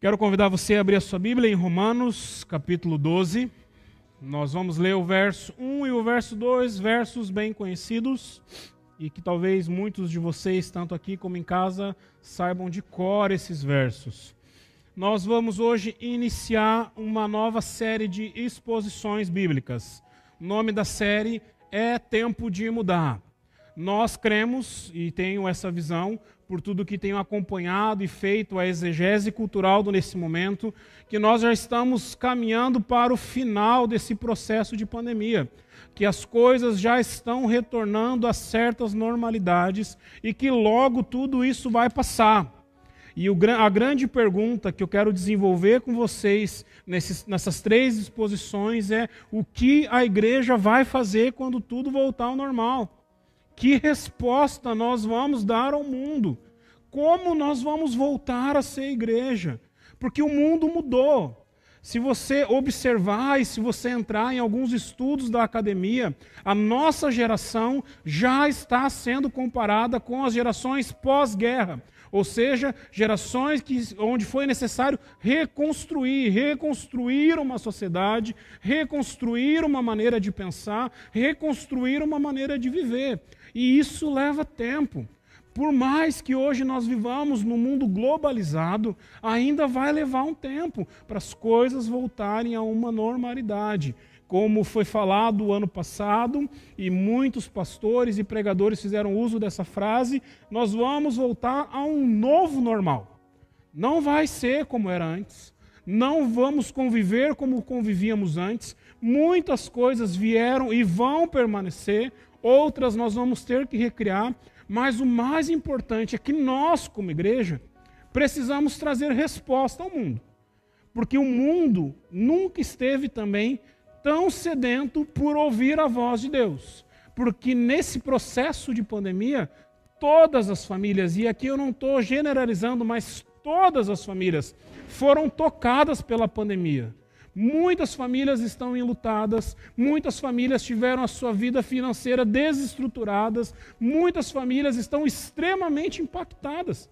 Quero convidar você a abrir a sua Bíblia em Romanos, capítulo 12. Nós vamos ler o verso 1 e o verso 2, versos bem conhecidos e que talvez muitos de vocês, tanto aqui como em casa, saibam de cor esses versos. Nós vamos hoje iniciar uma nova série de exposições bíblicas. O nome da série é Tempo de Mudar. Nós cremos, e tenho essa visão, por tudo que tenho acompanhado e feito a exegese cultural nesse momento, que nós já estamos caminhando para o final desse processo de pandemia, que as coisas já estão retornando a certas normalidades e que logo tudo isso vai passar. E a grande pergunta que eu quero desenvolver com vocês nessas três exposições é o que a igreja vai fazer quando tudo voltar ao normal? Que resposta nós vamos dar ao mundo? Como nós vamos voltar a ser igreja? Porque o mundo mudou. Se você observar e se você entrar em alguns estudos da academia, a nossa geração já está sendo comparada com as gerações pós-guerra. Ou seja, gerações que, onde foi necessário reconstruir, reconstruir uma sociedade, reconstruir uma maneira de pensar, reconstruir uma maneira de viver. E isso leva tempo. Por mais que hoje nós vivamos num mundo globalizado, ainda vai levar um tempo para as coisas voltarem a uma normalidade. Como foi falado ano passado, e muitos pastores e pregadores fizeram uso dessa frase, nós vamos voltar a um novo normal. Não vai ser como era antes, não vamos conviver como convivíamos antes. Muitas coisas vieram e vão permanecer, outras nós vamos ter que recriar, mas o mais importante é que nós, como igreja, precisamos trazer resposta ao mundo. Porque o mundo nunca esteve também tão sedento por ouvir a voz de Deus. Porque nesse processo de pandemia, todas as famílias, e aqui eu não estou generalizando, mas todas as famílias foram tocadas pela pandemia. Muitas famílias estão enlutadas, muitas famílias tiveram a sua vida financeira desestruturadas, muitas famílias estão extremamente impactadas.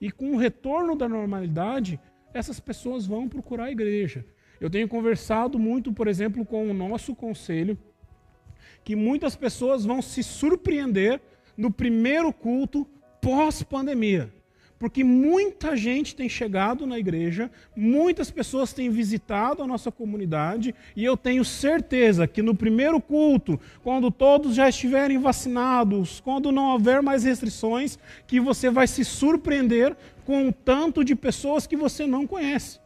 E com o retorno da normalidade, essas pessoas vão procurar a igreja. Eu tenho conversado muito, por exemplo, com o nosso conselho, que muitas pessoas vão se surpreender no primeiro culto pós-pandemia porque muita gente tem chegado na igreja, muitas pessoas têm visitado a nossa comunidade, e eu tenho certeza que no primeiro culto, quando todos já estiverem vacinados, quando não houver mais restrições, que você vai se surpreender com o tanto de pessoas que você não conhece.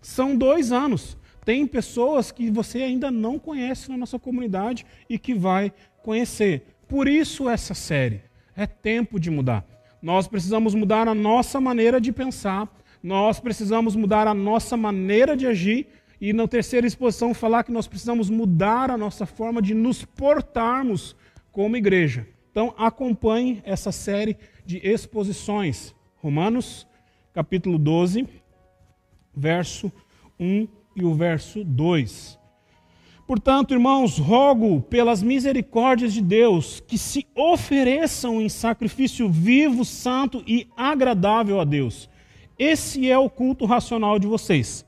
São dois anos. Tem pessoas que você ainda não conhece na nossa comunidade e que vai conhecer. Por isso essa série. É tempo de mudar. Nós precisamos mudar a nossa maneira de pensar, nós precisamos mudar a nossa maneira de agir, e na terceira exposição falar que nós precisamos mudar a nossa forma de nos portarmos como igreja. Então acompanhe essa série de exposições. Romanos, capítulo 12, verso 1 e o verso 2. Portanto, irmãos, rogo pelas misericórdias de Deus que se ofereçam em sacrifício vivo, santo e agradável a Deus. Esse é o culto racional de vocês.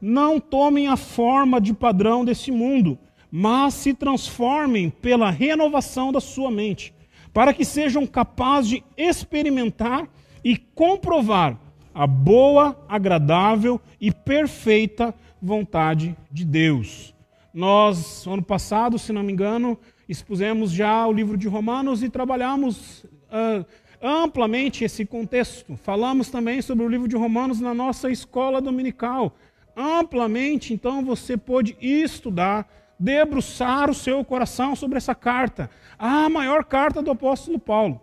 Não tomem a forma de padrão desse mundo, mas se transformem pela renovação da sua mente, para que sejam capazes de experimentar e comprovar a boa, agradável e perfeita vontade de Deus. Nós, ano passado, se não me engano, expusemos já o livro de Romanos e trabalhamos uh, amplamente esse contexto. Falamos também sobre o livro de Romanos na nossa escola dominical. Amplamente, então, você pôde estudar, debruçar o seu coração sobre essa carta, a maior carta do apóstolo Paulo.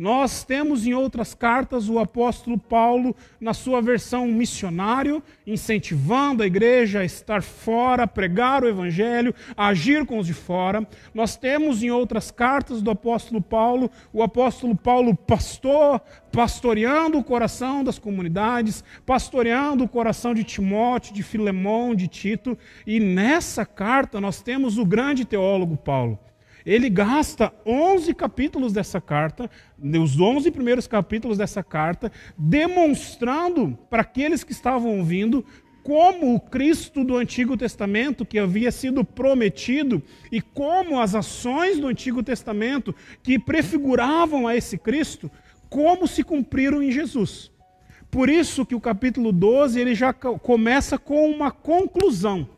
Nós temos em outras cartas o apóstolo Paulo, na sua versão missionário, incentivando a igreja a estar fora, a pregar o evangelho, a agir com os de fora. Nós temos em outras cartas do apóstolo Paulo, o apóstolo Paulo pastor, pastoreando o coração das comunidades, pastoreando o coração de Timóteo, de Filemão, de Tito. E nessa carta nós temos o grande teólogo Paulo Ele gasta 11 capítulos dessa carta, os 11 primeiros capítulos dessa carta, demonstrando para aqueles que estavam ouvindo como o Cristo do Antigo Testamento, que havia sido prometido, e como as ações do Antigo Testamento, que prefiguravam a esse Cristo, como se cumpriram em Jesus. Por isso que o capítulo 12 ele já começa com uma conclusão.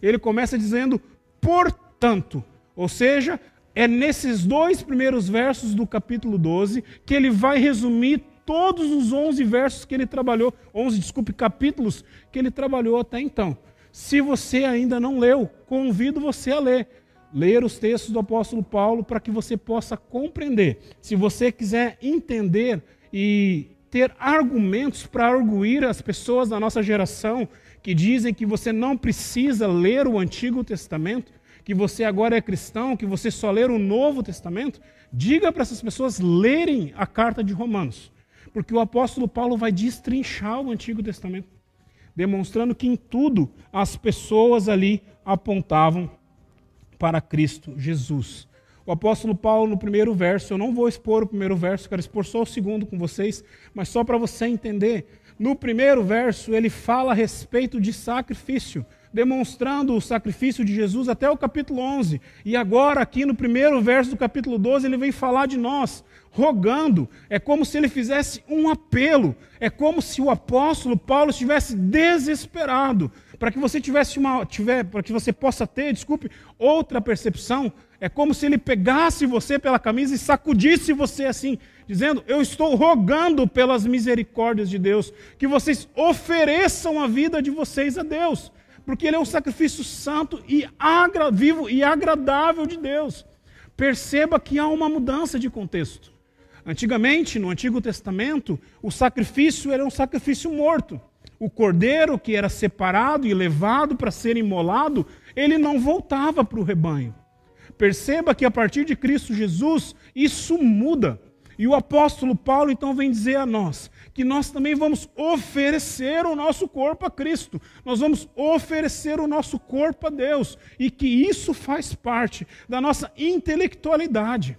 Ele começa dizendo, portanto, ou seja, é nesses dois primeiros versos do capítulo 12 que ele vai resumir todos os 11 versos que ele trabalhou, 11, desculpe, capítulos que ele trabalhou até então. Se você ainda não leu, convido você a ler. Ler os textos do apóstolo Paulo para que você possa compreender. Se você quiser entender e ter argumentos para arguir as pessoas da nossa geração que dizem que você não precisa ler o Antigo Testamento, que você agora é cristão, que você só lê o Novo Testamento, diga para essas pessoas lerem a carta de Romanos. Porque o apóstolo Paulo vai destrinchar o Antigo Testamento, demonstrando que em tudo as pessoas ali apontavam para Cristo Jesus. O apóstolo Paulo, no primeiro verso, eu não vou expor o primeiro verso, quero expor só o segundo com vocês, mas só para você entender. No primeiro verso, ele fala a respeito de sacrifício demonstrando o sacrifício de Jesus até o capítulo 11. E agora, aqui no primeiro verso do capítulo 12, ele vem falar de nós, rogando. É como se ele fizesse um apelo. É como se o apóstolo Paulo estivesse desesperado. Para que você tivesse uma, tiver, para que você possa ter, desculpe, outra percepção. É como se ele pegasse você pela camisa e sacudisse você assim, dizendo: Eu estou rogando pelas misericórdias de Deus, que vocês ofereçam a vida de vocês a Deus porque ele é um sacrifício santo e agra, vivo e agradável de Deus. Perceba que há uma mudança de contexto. Antigamente, no Antigo Testamento, o sacrifício era um sacrifício morto. O cordeiro que era separado e levado para ser imolado, ele não voltava para o rebanho. Perceba que a partir de Cristo Jesus, isso muda. E o apóstolo Paulo então vem dizer a nós que nós também vamos oferecer o nosso corpo a Cristo, nós vamos oferecer o nosso corpo a Deus, e que isso faz parte da nossa intelectualidade,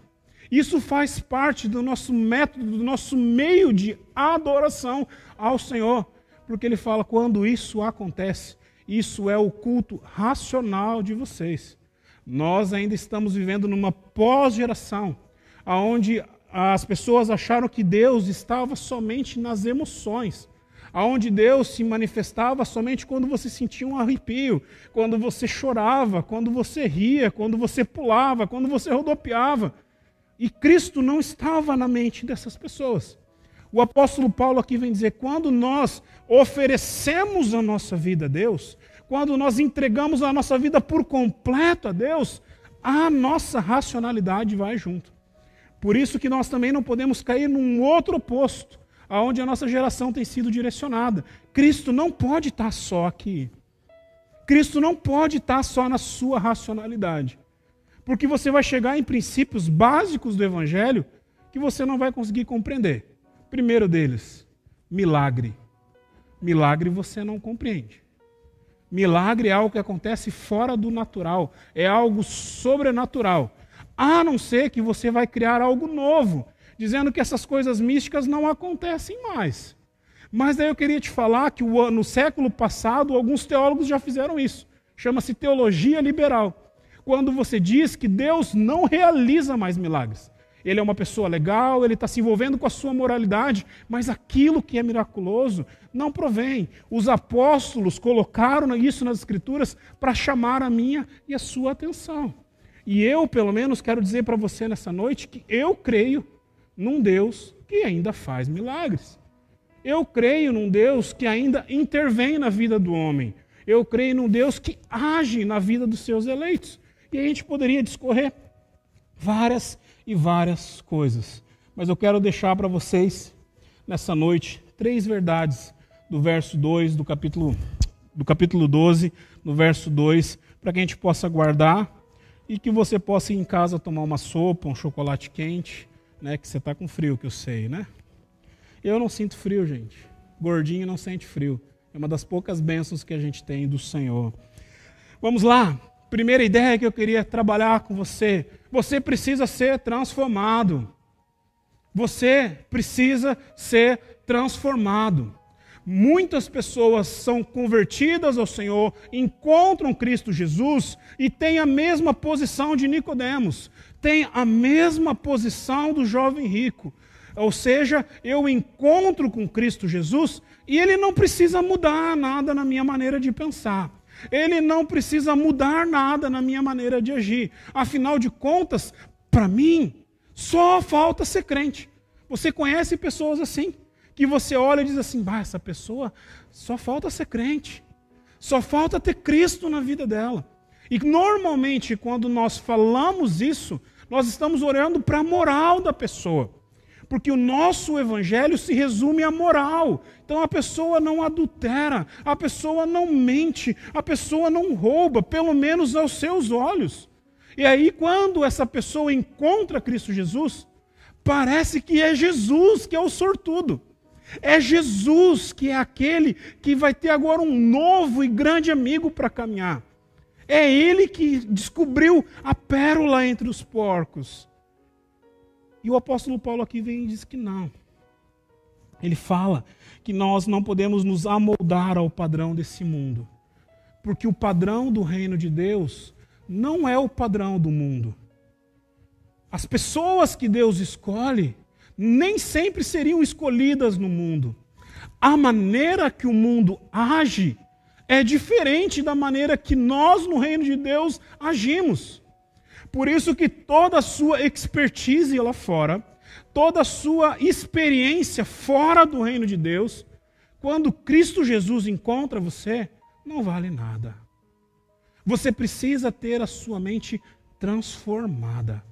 isso faz parte do nosso método, do nosso meio de adoração ao Senhor, porque ele fala: quando isso acontece, isso é o culto racional de vocês. Nós ainda estamos vivendo numa pós-geração, onde as pessoas acharam que Deus estava somente nas emoções, aonde Deus se manifestava somente quando você sentia um arrepio, quando você chorava, quando você ria, quando você pulava, quando você rodopiava. E Cristo não estava na mente dessas pessoas. O apóstolo Paulo aqui vem dizer: quando nós oferecemos a nossa vida a Deus, quando nós entregamos a nossa vida por completo a Deus, a nossa racionalidade vai junto. Por isso que nós também não podemos cair num outro oposto, aonde a nossa geração tem sido direcionada. Cristo não pode estar só aqui. Cristo não pode estar só na sua racionalidade. Porque você vai chegar em princípios básicos do Evangelho que você não vai conseguir compreender. Primeiro deles, milagre. Milagre você não compreende. Milagre é algo que acontece fora do natural, é algo sobrenatural a não ser que você vai criar algo novo, dizendo que essas coisas místicas não acontecem mais. Mas daí eu queria te falar que no século passado alguns teólogos já fizeram isso. Chama-se teologia liberal. Quando você diz que Deus não realiza mais milagres. Ele é uma pessoa legal, ele está se envolvendo com a sua moralidade, mas aquilo que é miraculoso não provém. Os apóstolos colocaram isso nas Escrituras para chamar a minha e a sua atenção. E eu, pelo menos, quero dizer para você nessa noite que eu creio num Deus que ainda faz milagres. Eu creio num Deus que ainda intervém na vida do homem. Eu creio num Deus que age na vida dos seus eleitos. E a gente poderia discorrer várias e várias coisas. Mas eu quero deixar para vocês, nessa noite, três verdades do verso 2 do capítulo, do capítulo 12, no verso 2, para que a gente possa guardar e que você possa ir em casa tomar uma sopa, um chocolate quente, né? Que você está com frio, que eu sei, né? Eu não sinto frio, gente. Gordinho não sente frio. É uma das poucas bênçãos que a gente tem do Senhor. Vamos lá. primeira ideia que eu queria trabalhar com você. Você precisa ser transformado. Você precisa ser transformado. Muitas pessoas são convertidas ao Senhor, encontram Cristo Jesus e têm a mesma posição de Nicodemos, têm a mesma posição do jovem rico. Ou seja, eu encontro com Cristo Jesus e ele não precisa mudar nada na minha maneira de pensar. Ele não precisa mudar nada na minha maneira de agir. Afinal de contas, para mim, só falta ser crente. Você conhece pessoas assim, que você olha e diz assim: bah, essa pessoa só falta ser crente. Só falta ter Cristo na vida dela. E normalmente, quando nós falamos isso, nós estamos orando para a moral da pessoa. Porque o nosso evangelho se resume à moral. Então a pessoa não adultera, a pessoa não mente, a pessoa não rouba, pelo menos aos seus olhos. E aí, quando essa pessoa encontra Cristo Jesus, parece que é Jesus que é o sortudo. É Jesus que é aquele que vai ter agora um novo e grande amigo para caminhar. É ele que descobriu a pérola entre os porcos. E o apóstolo Paulo aqui vem e diz que não. Ele fala que nós não podemos nos amoldar ao padrão desse mundo. Porque o padrão do reino de Deus não é o padrão do mundo. As pessoas que Deus escolhe nem sempre seriam escolhidas no mundo. A maneira que o mundo age é diferente da maneira que nós no reino de Deus agimos. Por isso que toda a sua expertise lá fora, toda a sua experiência fora do reino de Deus, quando Cristo Jesus encontra você, não vale nada. Você precisa ter a sua mente transformada.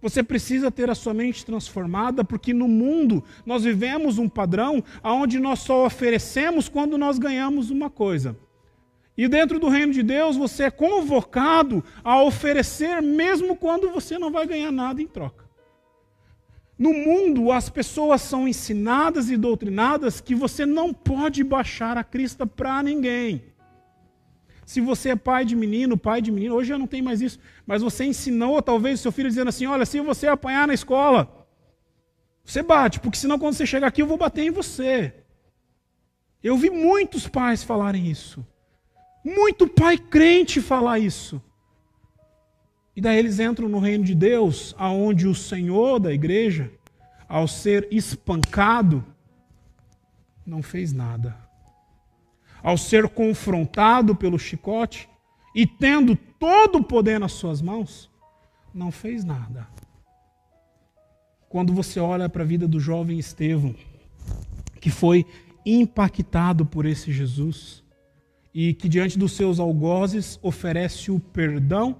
Você precisa ter a sua mente transformada, porque no mundo nós vivemos um padrão onde nós só oferecemos quando nós ganhamos uma coisa. E dentro do reino de Deus, você é convocado a oferecer, mesmo quando você não vai ganhar nada em troca. No mundo, as pessoas são ensinadas e doutrinadas que você não pode baixar a crista para ninguém. Se você é pai de menino, pai de menino, hoje já não tem mais isso, mas você ensinou talvez o seu filho dizendo assim: olha, se você apanhar na escola, você bate, porque senão quando você chegar aqui eu vou bater em você. Eu vi muitos pais falarem isso. Muito pai crente falar isso. E daí eles entram no reino de Deus, aonde o Senhor da igreja, ao ser espancado, não fez nada ao ser confrontado pelo chicote e tendo todo o poder nas suas mãos, não fez nada. Quando você olha para a vida do jovem Estevão, que foi impactado por esse Jesus, e que diante dos seus algozes oferece o perdão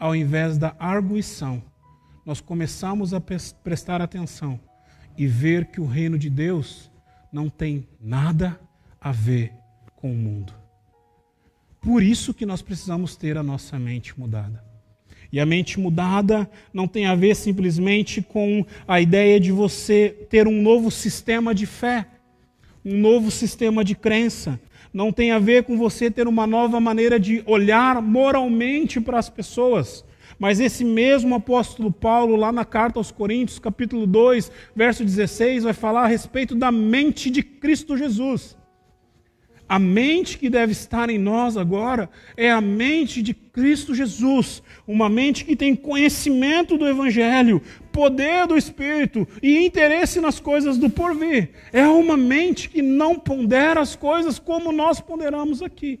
ao invés da arguição, nós começamos a prestar atenção e ver que o reino de Deus não tem nada a ver com o mundo. Por isso que nós precisamos ter a nossa mente mudada. E a mente mudada não tem a ver simplesmente com a ideia de você ter um novo sistema de fé, um novo sistema de crença. Não tem a ver com você ter uma nova maneira de olhar moralmente para as pessoas. Mas esse mesmo apóstolo Paulo, lá na carta aos Coríntios, capítulo 2, verso 16, vai falar a respeito da mente de Cristo Jesus. A mente que deve estar em nós agora é a mente de Cristo Jesus, uma mente que tem conhecimento do Evangelho, poder do Espírito e interesse nas coisas do porvir. É uma mente que não pondera as coisas como nós ponderamos aqui.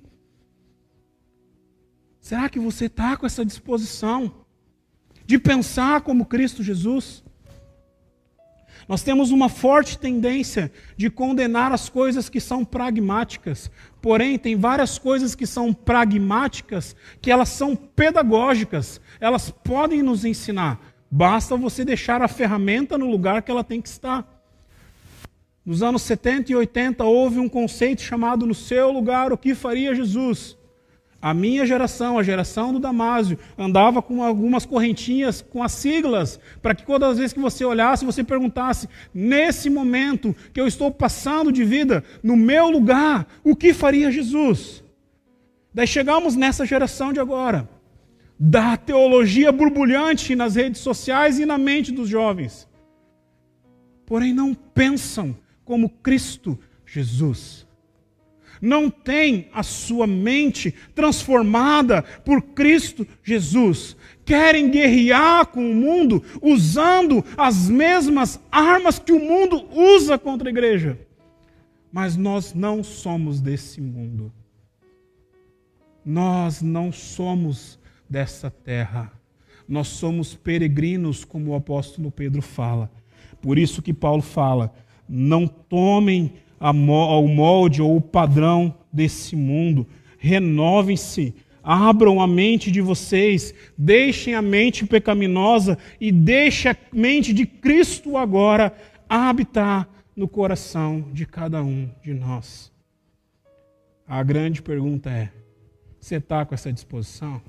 Será que você está com essa disposição de pensar como Cristo Jesus? Nós temos uma forte tendência de condenar as coisas que são pragmáticas. Porém, tem várias coisas que são pragmáticas que elas são pedagógicas. Elas podem nos ensinar. Basta você deixar a ferramenta no lugar que ela tem que estar. Nos anos 70 e 80 houve um conceito chamado no seu lugar o que faria Jesus. A minha geração, a geração do Damásio, andava com algumas correntinhas com as siglas, para que todas as vezes que você olhasse, você perguntasse: nesse momento que eu estou passando de vida, no meu lugar, o que faria Jesus? Daí chegamos nessa geração de agora, da teologia borbulhante nas redes sociais e na mente dos jovens. Porém, não pensam como Cristo Jesus. Não tem a sua mente transformada por Cristo Jesus. Querem guerrear com o mundo usando as mesmas armas que o mundo usa contra a igreja. Mas nós não somos desse mundo. Nós não somos dessa terra. Nós somos peregrinos, como o apóstolo Pedro fala. Por isso que Paulo fala: não tomem o molde ou o padrão desse mundo, renovem-se, abram a mente de vocês, deixem a mente pecaminosa e deixem a mente de Cristo agora habitar no coração de cada um de nós. A grande pergunta é: você está com essa disposição?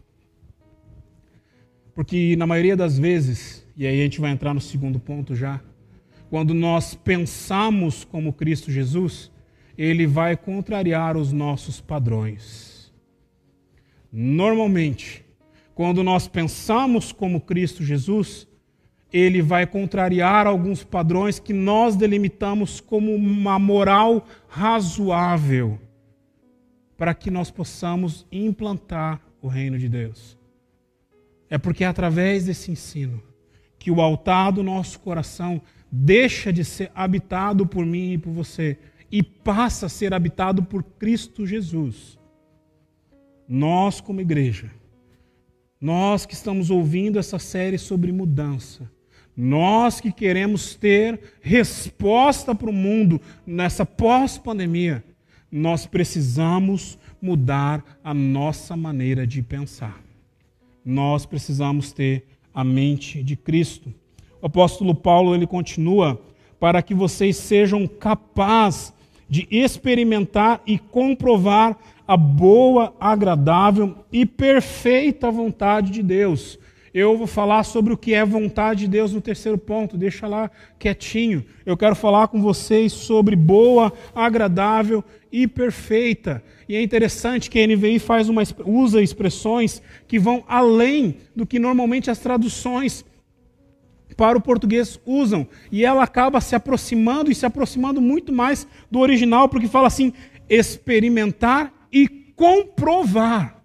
Porque na maioria das vezes, e aí a gente vai entrar no segundo ponto já, quando nós pensamos como Cristo Jesus, ele vai contrariar os nossos padrões. Normalmente, quando nós pensamos como Cristo Jesus, ele vai contrariar alguns padrões que nós delimitamos como uma moral razoável para que nós possamos implantar o reino de Deus. É porque é através desse ensino que o altar do nosso coração deixa de ser habitado por mim e por você e passa a ser habitado por Cristo Jesus. Nós, como igreja, nós que estamos ouvindo essa série sobre mudança, nós que queremos ter resposta para o mundo nessa pós-pandemia, nós precisamos mudar a nossa maneira de pensar. Nós precisamos ter a mente de Cristo. O apóstolo Paulo ele continua para que vocês sejam capazes de experimentar e comprovar a boa, agradável e perfeita vontade de Deus eu vou falar sobre o que é vontade de Deus no terceiro ponto, deixa lá quietinho. Eu quero falar com vocês sobre boa, agradável e perfeita. E é interessante que a NVI faz uma, usa expressões que vão além do que normalmente as traduções para o português usam. E ela acaba se aproximando e se aproximando muito mais do original, porque fala assim: experimentar e comprovar.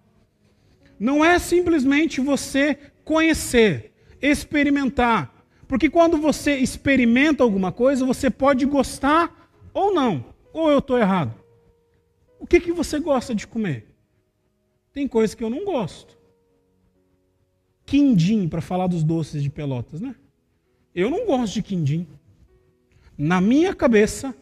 Não é simplesmente você conhecer, experimentar. Porque quando você experimenta alguma coisa, você pode gostar ou não. Ou eu estou errado? O que, que você gosta de comer? Tem coisa que eu não gosto. Quindim, para falar dos doces de pelotas, né? Eu não gosto de quindim. Na minha cabeça,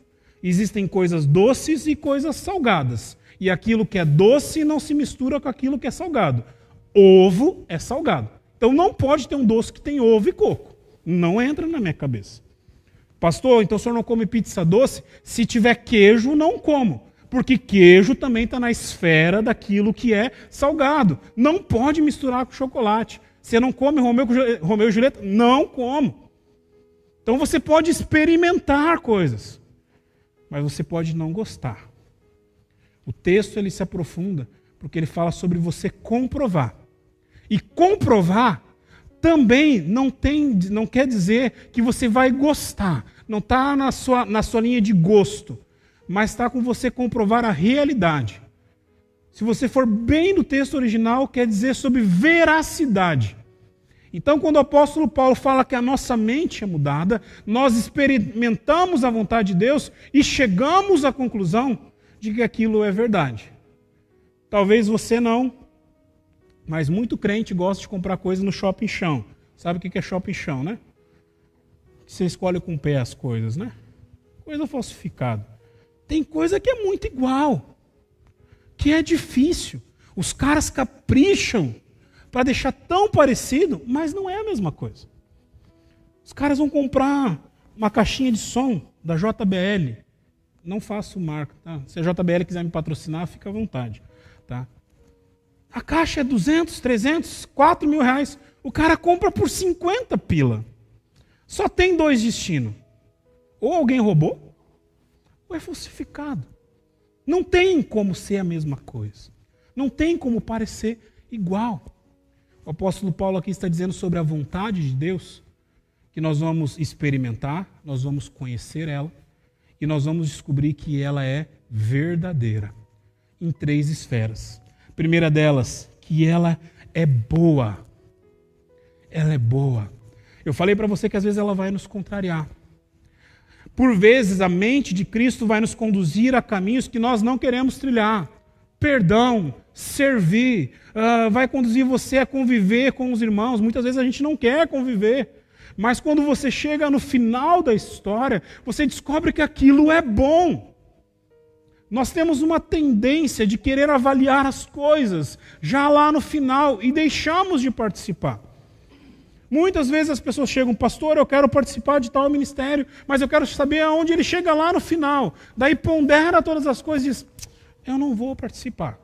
existem coisas doces e coisas salgadas. E aquilo que é doce não se mistura com aquilo que é salgado. Ovo é salgado. Então não pode ter um doce que tem ovo e coco. Não entra na minha cabeça. Pastor, então o senhor não come pizza doce? Se tiver queijo, não como. Porque queijo também está na esfera daquilo que é salgado. Não pode misturar com chocolate. Você não come Romeu, Romeu e Julieta? Não como. Então você pode experimentar coisas, mas você pode não gostar. O texto ele se aprofunda porque ele fala sobre você comprovar. E comprovar também não, tem, não quer dizer que você vai gostar. Não está na sua, na sua linha de gosto. Mas está com você comprovar a realidade. Se você for bem no texto original, quer dizer sobre veracidade. Então, quando o apóstolo Paulo fala que a nossa mente é mudada, nós experimentamos a vontade de Deus e chegamos à conclusão de que aquilo é verdade. Talvez você não, mas muito crente gosta de comprar coisa no shopping chão. Sabe o que é shopping chão, né? Você escolhe com o pé as coisas, né? Coisa falsificada. Tem coisa que é muito igual, que é difícil. Os caras capricham para deixar tão parecido, mas não é a mesma coisa. Os caras vão comprar uma caixinha de som da JBL. Não faço marca, tá? Se a JBL quiser me patrocinar, fica à vontade, tá? A caixa é 200, 300, 4 mil reais. O cara compra por 50 pila. Só tem dois destinos. Ou alguém roubou, ou é falsificado. Não tem como ser a mesma coisa. Não tem como parecer igual. O apóstolo Paulo aqui está dizendo sobre a vontade de Deus, que nós vamos experimentar, nós vamos conhecer ela e nós vamos descobrir que ela é verdadeira em três esferas. A primeira delas, que ela é boa. Ela é boa. Eu falei para você que às vezes ela vai nos contrariar. Por vezes a mente de Cristo vai nos conduzir a caminhos que nós não queremos trilhar. Perdão, servir, uh, vai conduzir você a conviver com os irmãos. Muitas vezes a gente não quer conviver. Mas quando você chega no final da história, você descobre que aquilo é bom. Nós temos uma tendência de querer avaliar as coisas já lá no final e deixamos de participar. Muitas vezes as pessoas chegam, pastor, eu quero participar de tal ministério, mas eu quero saber aonde ele chega lá no final. Daí pondera todas as coisas e diz: eu não vou participar,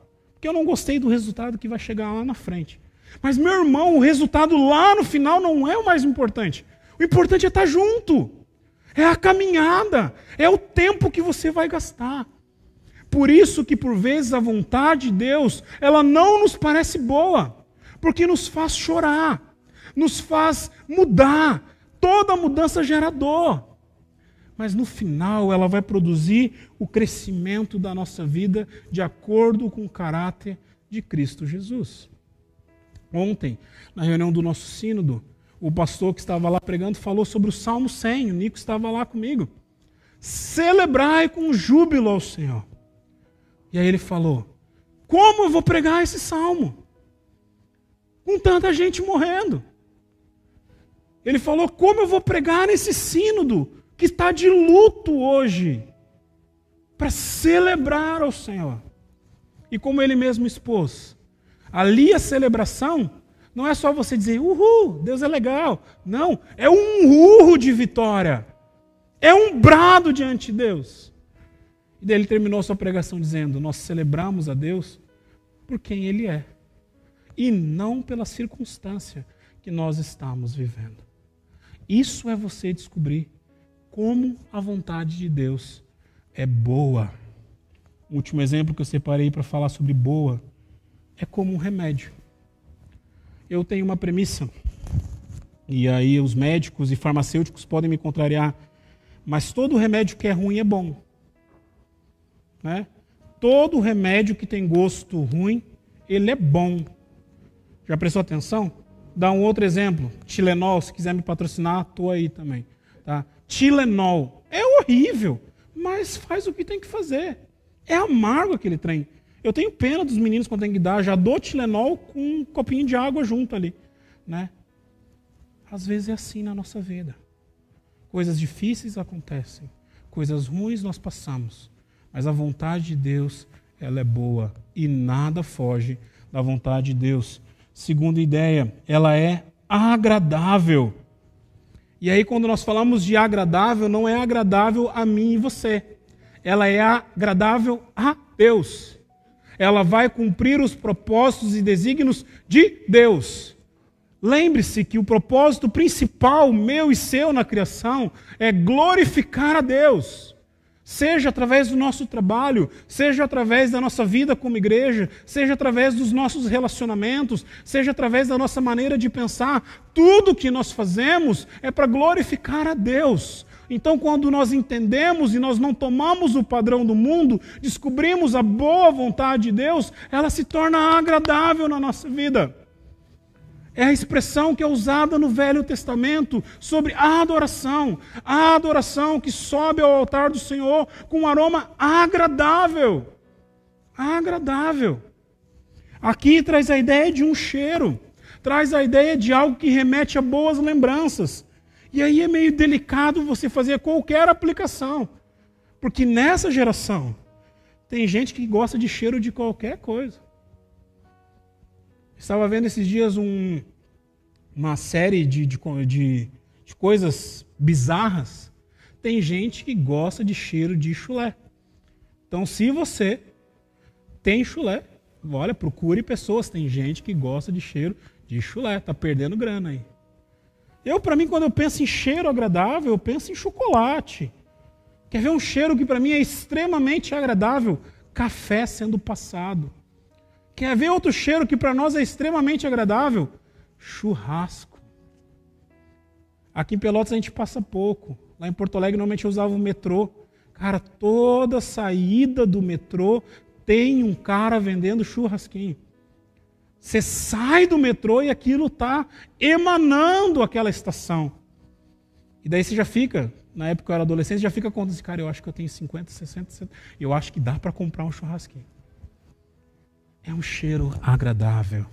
porque eu não gostei do resultado que vai chegar lá na frente. Mas, meu irmão, o resultado lá no final não é o mais importante. O importante é estar junto, é a caminhada, é o tempo que você vai gastar. Por isso que por vezes a vontade de Deus, ela não nos parece boa, porque nos faz chorar, nos faz mudar. Toda mudança gera dor. Mas no final ela vai produzir o crescimento da nossa vida de acordo com o caráter de Cristo Jesus. Ontem, na reunião do nosso sínodo, o pastor que estava lá pregando falou sobre o Salmo 100, o Nico estava lá comigo. Celebrai com júbilo ao Senhor. E aí ele falou: Como eu vou pregar esse salmo? Com tanta gente morrendo. Ele falou: Como eu vou pregar nesse sínodo que está de luto hoje? Para celebrar ao Senhor. E como ele mesmo expôs, ali a celebração não é só você dizer, uhul, Deus é legal. Não, é um urro de vitória. É um brado diante de Deus. E daí ele terminou sua pregação dizendo: Nós celebramos a Deus por quem Ele é, e não pela circunstância que nós estamos vivendo. Isso é você descobrir como a vontade de Deus é boa. O último exemplo que eu separei para falar sobre boa é como um remédio. Eu tenho uma premissa, e aí os médicos e farmacêuticos podem me contrariar, mas todo remédio que é ruim é bom. Né? Todo remédio que tem gosto ruim, ele é bom. Já prestou atenção? Dá um outro exemplo. Tilenol, se quiser me patrocinar, estou aí também. Tá? Tilenol. É horrível, mas faz o que tem que fazer. É amargo aquele trem. Eu tenho pena dos meninos quando tem que dar, já dou Tilenol com um copinho de água junto ali. Né? Às vezes é assim na nossa vida. Coisas difíceis acontecem, coisas ruins nós passamos. Mas a vontade de Deus, ela é boa e nada foge da vontade de Deus. Segunda ideia, ela é agradável. E aí, quando nós falamos de agradável, não é agradável a mim e você. Ela é agradável a Deus. Ela vai cumprir os propósitos e desígnios de Deus. Lembre-se que o propósito principal meu e seu na criação é glorificar a Deus seja através do nosso trabalho, seja através da nossa vida como igreja, seja através dos nossos relacionamentos, seja através da nossa maneira de pensar, tudo que nós fazemos é para glorificar a Deus. Então, quando nós entendemos e nós não tomamos o padrão do mundo, descobrimos a boa vontade de Deus, ela se torna agradável na nossa vida. É a expressão que é usada no Velho Testamento sobre a adoração. A adoração que sobe ao altar do Senhor com um aroma agradável. Agradável. Aqui traz a ideia de um cheiro, traz a ideia de algo que remete a boas lembranças. E aí é meio delicado você fazer qualquer aplicação, porque nessa geração tem gente que gosta de cheiro de qualquer coisa. Estava vendo esses dias um, uma série de, de, de, de coisas bizarras. Tem gente que gosta de cheiro de chulé. Então, se você tem chulé, olha, procure pessoas. Tem gente que gosta de cheiro de chulé. Tá perdendo grana aí. Eu, para mim, quando eu penso em cheiro agradável, eu penso em chocolate. Quer ver um cheiro que para mim é extremamente agradável? Café sendo passado. Quer ver outro cheiro que para nós é extremamente agradável? Churrasco. Aqui em Pelotas a gente passa pouco. Lá em Porto Alegre normalmente eu usava o metrô. Cara, toda saída do metrô tem um cara vendendo churrasquinho. Você sai do metrô e aquilo está emanando aquela estação. E daí você já fica, na época eu era adolescente, já fica conta assim, cara, eu acho que eu tenho 50, 60, 60 eu acho que dá para comprar um churrasquinho. É um cheiro agradável.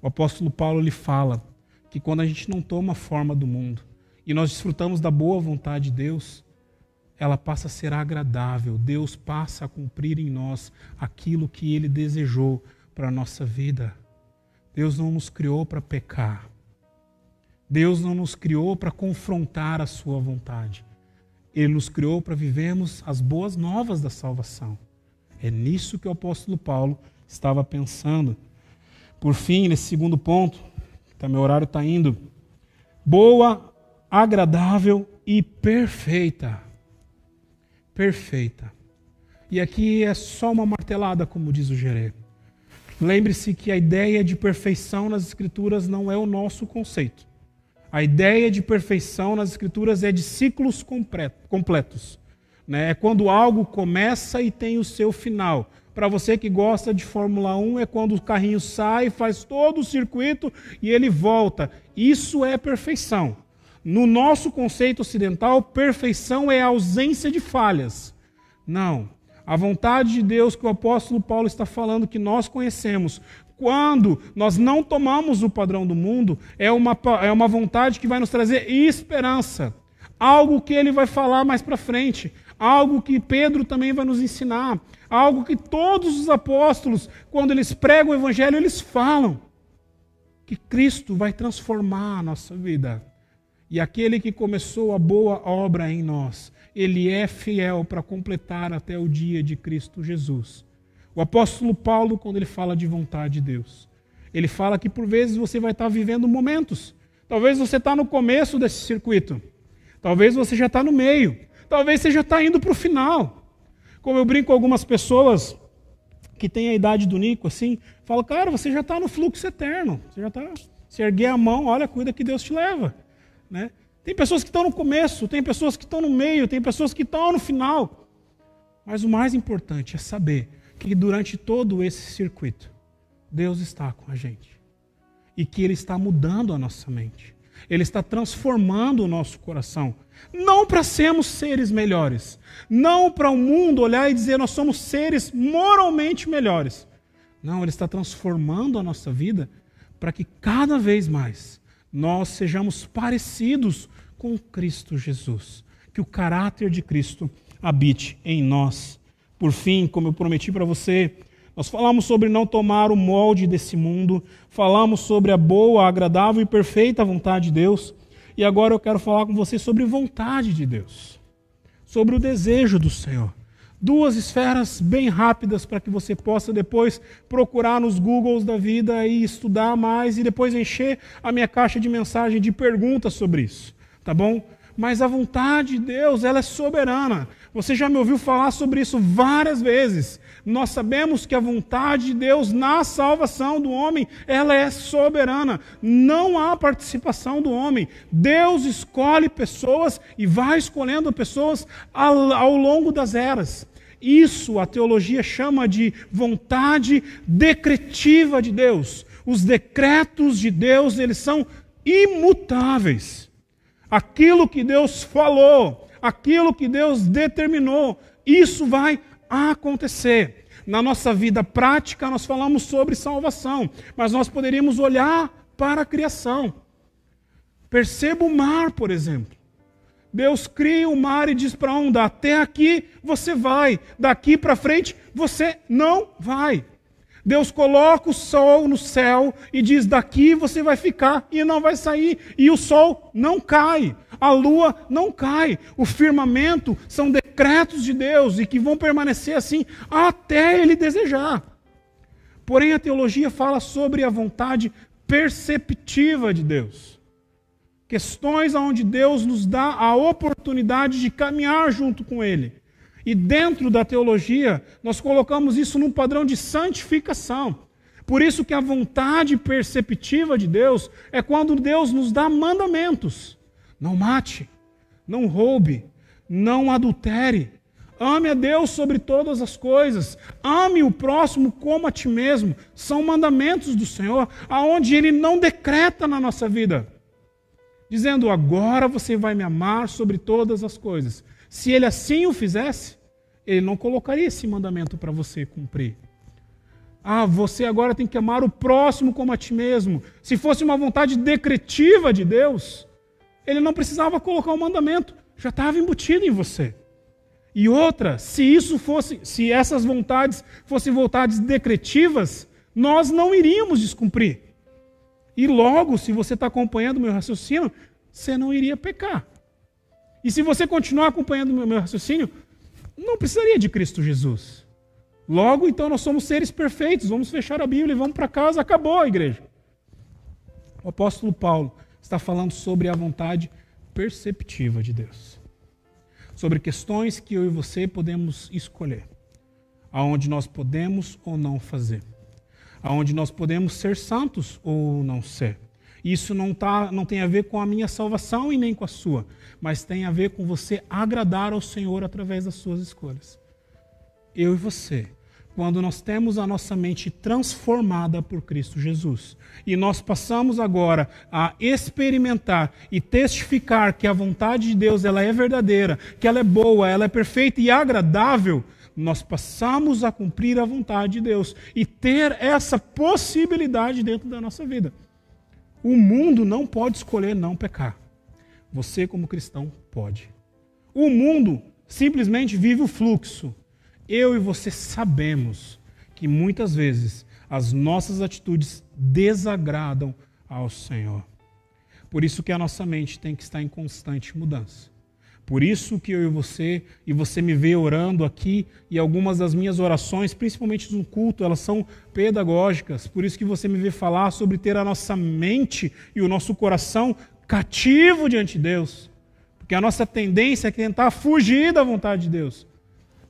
O apóstolo Paulo lhe fala que quando a gente não toma forma do mundo e nós desfrutamos da boa vontade de Deus, ela passa a ser agradável. Deus passa a cumprir em nós aquilo que ele desejou para a nossa vida. Deus não nos criou para pecar. Deus não nos criou para confrontar a sua vontade. Ele nos criou para vivermos as boas novas da salvação. É nisso que o apóstolo Paulo estava pensando. Por fim, nesse segundo ponto, tá, meu horário está indo. Boa, agradável e perfeita perfeita. E aqui é só uma martelada, como diz o Gerê. Lembre-se que a ideia de perfeição nas Escrituras não é o nosso conceito. A ideia de perfeição nas Escrituras é de ciclos completos. Né? É quando algo começa e tem o seu final. Para você que gosta de Fórmula 1, é quando o carrinho sai, faz todo o circuito e ele volta. Isso é perfeição. No nosso conceito ocidental, perfeição é a ausência de falhas. Não. A vontade de Deus que o apóstolo Paulo está falando, que nós conhecemos, quando nós não tomamos o padrão do mundo, é uma, é uma vontade que vai nos trazer esperança. Algo que ele vai falar mais para frente. Algo que Pedro também vai nos ensinar. Algo que todos os apóstolos, quando eles pregam o evangelho, eles falam. Que Cristo vai transformar a nossa vida. E aquele que começou a boa obra em nós, ele é fiel para completar até o dia de Cristo Jesus. O apóstolo Paulo, quando ele fala de vontade de Deus, ele fala que por vezes você vai estar vivendo momentos. Talvez você está no começo desse circuito. Talvez você já está no meio. Talvez você já está indo para o final. Como eu brinco com algumas pessoas que têm a idade do Nico, assim, falo, cara, você já está no fluxo eterno. Você já está. Se erguer a mão, olha, cuida que Deus te leva. Né? Tem pessoas que estão no começo, tem pessoas que estão no meio, tem pessoas que estão no final. Mas o mais importante é saber que durante todo esse circuito, Deus está com a gente. E que Ele está mudando a nossa mente. Ele está transformando o nosso coração. Não para sermos seres melhores. Não para o mundo olhar e dizer nós somos seres moralmente melhores. Não, Ele está transformando a nossa vida para que cada vez mais nós sejamos parecidos com Cristo Jesus. Que o caráter de Cristo habite em nós. Por fim, como eu prometi para você, nós falamos sobre não tomar o molde desse mundo, falamos sobre a boa, agradável e perfeita vontade de Deus, e agora eu quero falar com você sobre vontade de Deus, sobre o desejo do Senhor duas esferas bem rápidas para que você possa depois procurar nos Googles da vida e estudar mais e depois encher a minha caixa de mensagem de perguntas sobre isso, tá bom? Mas a vontade de Deus, ela é soberana. Você já me ouviu falar sobre isso várias vezes. Nós sabemos que a vontade de Deus na salvação do homem, ela é soberana. Não há participação do homem. Deus escolhe pessoas e vai escolhendo pessoas ao, longo das eras. Isso a teologia chama de vontade decretiva de Deus. Os decretos de Deus, eles são imutáveis. Aquilo que Deus falou, aquilo que Deus determinou, isso vai acontecer. Na nossa vida prática, nós falamos sobre salvação, mas nós poderíamos olhar para a criação. Perceba o mar, por exemplo. Deus cria o mar e diz para a onda: até aqui você vai, daqui para frente você não vai. Deus coloca o sol no céu e diz: daqui você vai ficar e não vai sair. E o sol não cai, a lua não cai. O firmamento são decretos de Deus e que vão permanecer assim até ele desejar. Porém, a teologia fala sobre a vontade perceptiva de Deus. Questões onde Deus nos dá a oportunidade de caminhar junto com Ele. E dentro da teologia, nós colocamos isso num padrão de santificação. Por isso que a vontade perceptiva de Deus é quando Deus nos dá mandamentos. Não mate, não roube, não adultere. Ame a Deus sobre todas as coisas. Ame o próximo como a ti mesmo. São mandamentos do Senhor, aonde ele não decreta na nossa vida, dizendo: "Agora você vai me amar sobre todas as coisas". Se ele assim o fizesse, ele não colocaria esse mandamento para você cumprir. Ah, você agora tem que amar o próximo como a ti mesmo. Se fosse uma vontade decretiva de Deus, ele não precisava colocar o um mandamento, já estava embutido em você. E outra, se isso fosse, se essas vontades fossem vontades decretivas, nós não iríamos descumprir. E logo, se você está acompanhando o meu raciocínio, você não iria pecar. E se você continuar acompanhando o meu raciocínio, não precisaria de Cristo Jesus. Logo, então, nós somos seres perfeitos. Vamos fechar a Bíblia e vamos para casa. Acabou a igreja. O apóstolo Paulo está falando sobre a vontade perceptiva de Deus. Sobre questões que eu e você podemos escolher. Aonde nós podemos ou não fazer. Aonde nós podemos ser santos ou não ser. Isso não, tá, não tem a ver com a minha salvação e nem com a sua, mas tem a ver com você agradar ao Senhor através das suas escolhas. Eu e você quando nós temos a nossa mente transformada por Cristo Jesus. E nós passamos agora a experimentar e testificar que a vontade de Deus ela é verdadeira, que ela é boa, ela é perfeita e agradável, nós passamos a cumprir a vontade de Deus e ter essa possibilidade dentro da nossa vida. O mundo não pode escolher não pecar. Você, como cristão, pode. O mundo simplesmente vive o fluxo eu e você sabemos que muitas vezes as nossas atitudes desagradam ao Senhor. Por isso que a nossa mente tem que estar em constante mudança. Por isso que eu e você, e você me vê orando aqui, e algumas das minhas orações, principalmente no culto, elas são pedagógicas. Por isso que você me vê falar sobre ter a nossa mente e o nosso coração cativo diante de Deus. Porque a nossa tendência é tentar fugir da vontade de Deus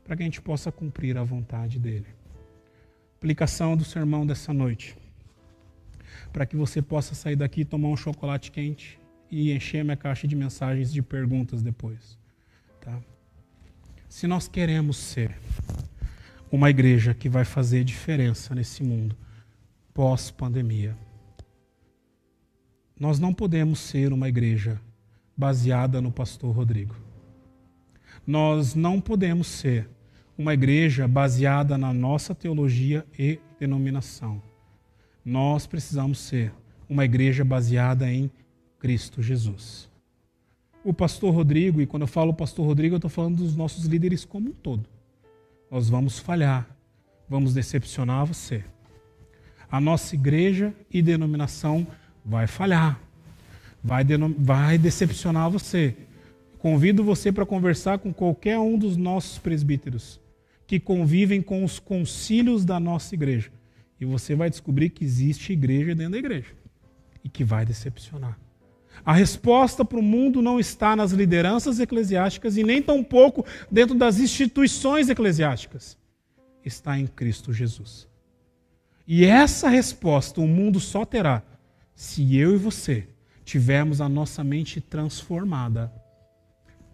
para que a gente possa cumprir a vontade dele. Aplicação do sermão dessa noite. Para que você possa sair daqui, tomar um chocolate quente e encher minha caixa de mensagens de perguntas depois. Tá? Se nós queremos ser uma igreja que vai fazer diferença nesse mundo pós-pandemia, nós não podemos ser uma igreja baseada no pastor Rodrigo. Nós não podemos ser uma igreja baseada na nossa teologia e denominação. Nós precisamos ser uma igreja baseada em Cristo Jesus. O pastor Rodrigo, e quando eu falo pastor Rodrigo, eu estou falando dos nossos líderes como um todo. Nós vamos falhar, vamos decepcionar você. A nossa igreja e denominação vai falhar, vai, vai decepcionar você. Convido você para conversar com qualquer um dos nossos presbíteros que convivem com os concílios da nossa igreja. E você vai descobrir que existe igreja dentro da igreja e que vai decepcionar. A resposta para o mundo não está nas lideranças eclesiásticas e nem tampouco dentro das instituições eclesiásticas. Está em Cristo Jesus. E essa resposta o mundo só terá se eu e você tivermos a nossa mente transformada,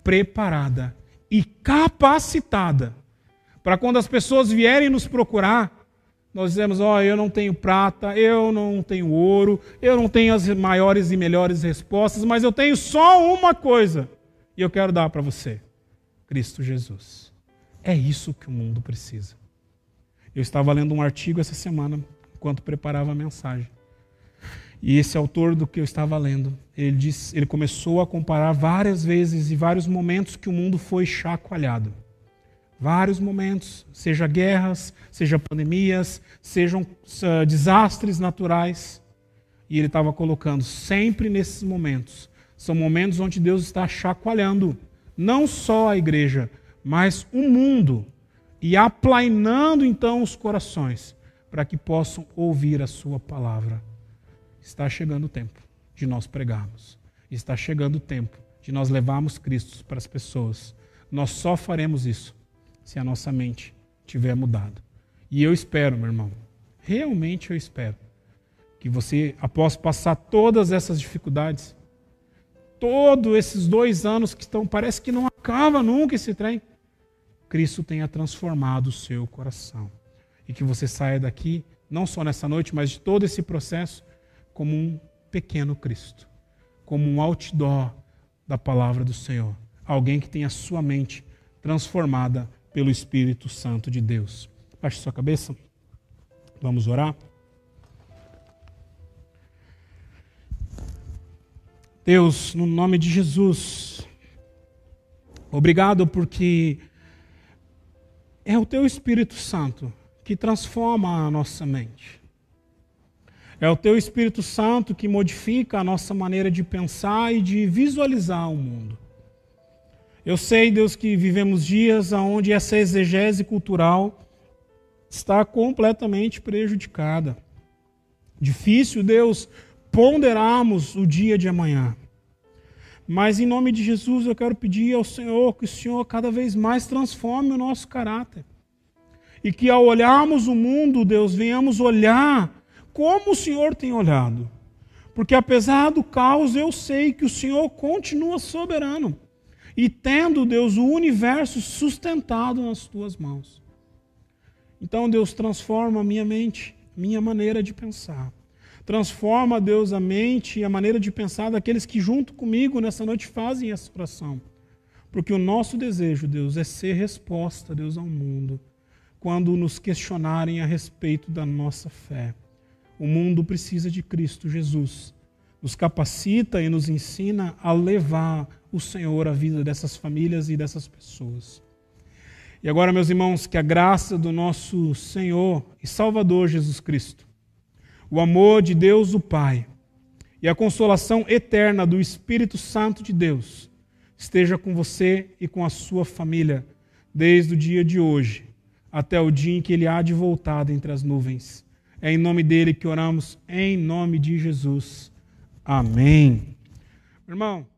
preparada e capacitada para quando as pessoas vierem nos procurar, nós dizemos: Ó, oh, eu não tenho prata, eu não tenho ouro, eu não tenho as maiores e melhores respostas, mas eu tenho só uma coisa e eu quero dar para você: Cristo Jesus. É isso que o mundo precisa. Eu estava lendo um artigo essa semana, enquanto preparava a mensagem. E esse autor do que eu estava lendo, ele, ele começou a comparar várias vezes e vários momentos que o mundo foi chacoalhado. Vários momentos, seja guerras, seja pandemias, sejam uh, desastres naturais. E ele estava colocando sempre nesses momentos. São momentos onde Deus está chacoalhando não só a igreja, mas o mundo e aplainando então os corações para que possam ouvir a sua palavra. Está chegando o tempo de nós pregarmos. Está chegando o tempo de nós levarmos Cristo para as pessoas. Nós só faremos isso se a nossa mente tiver mudado. E eu espero, meu irmão, realmente eu espero, que você, após passar todas essas dificuldades, todos esses dois anos que estão, parece que não acaba nunca esse trem, Cristo tenha transformado o seu coração. E que você saia daqui, não só nessa noite, mas de todo esse processo, como um pequeno Cristo, como um outdoor da palavra do Senhor. Alguém que tenha sua mente transformada pelo Espírito Santo de Deus. Baixe sua cabeça. Vamos orar. Deus, no nome de Jesus, obrigado porque é o Teu Espírito Santo que transforma a nossa mente. É o Teu Espírito Santo que modifica a nossa maneira de pensar e de visualizar o mundo. Eu sei, Deus, que vivemos dias onde essa exegese cultural está completamente prejudicada. Difícil, Deus, ponderarmos o dia de amanhã. Mas em nome de Jesus eu quero pedir ao Senhor que o Senhor cada vez mais transforme o nosso caráter. E que ao olharmos o mundo, Deus, venhamos olhar como o Senhor tem olhado. Porque apesar do caos, eu sei que o Senhor continua soberano e tendo, Deus, o universo sustentado nas tuas mãos. Então, Deus, transforma a minha mente, minha maneira de pensar. Transforma, Deus, a mente e a maneira de pensar daqueles que, junto comigo, nessa noite fazem essa oração. Porque o nosso desejo, Deus, é ser resposta, Deus, ao mundo, quando nos questionarem a respeito da nossa fé. O mundo precisa de Cristo Jesus. Nos capacita e nos ensina a levar o Senhor à vida dessas famílias e dessas pessoas. E agora, meus irmãos, que a graça do nosso Senhor e Salvador Jesus Cristo, o amor de Deus o Pai e a consolação eterna do Espírito Santo de Deus esteja com você e com a sua família, desde o dia de hoje até o dia em que ele há de voltar entre as nuvens. É em nome dele que oramos, em nome de Jesus. Amém. Irmão.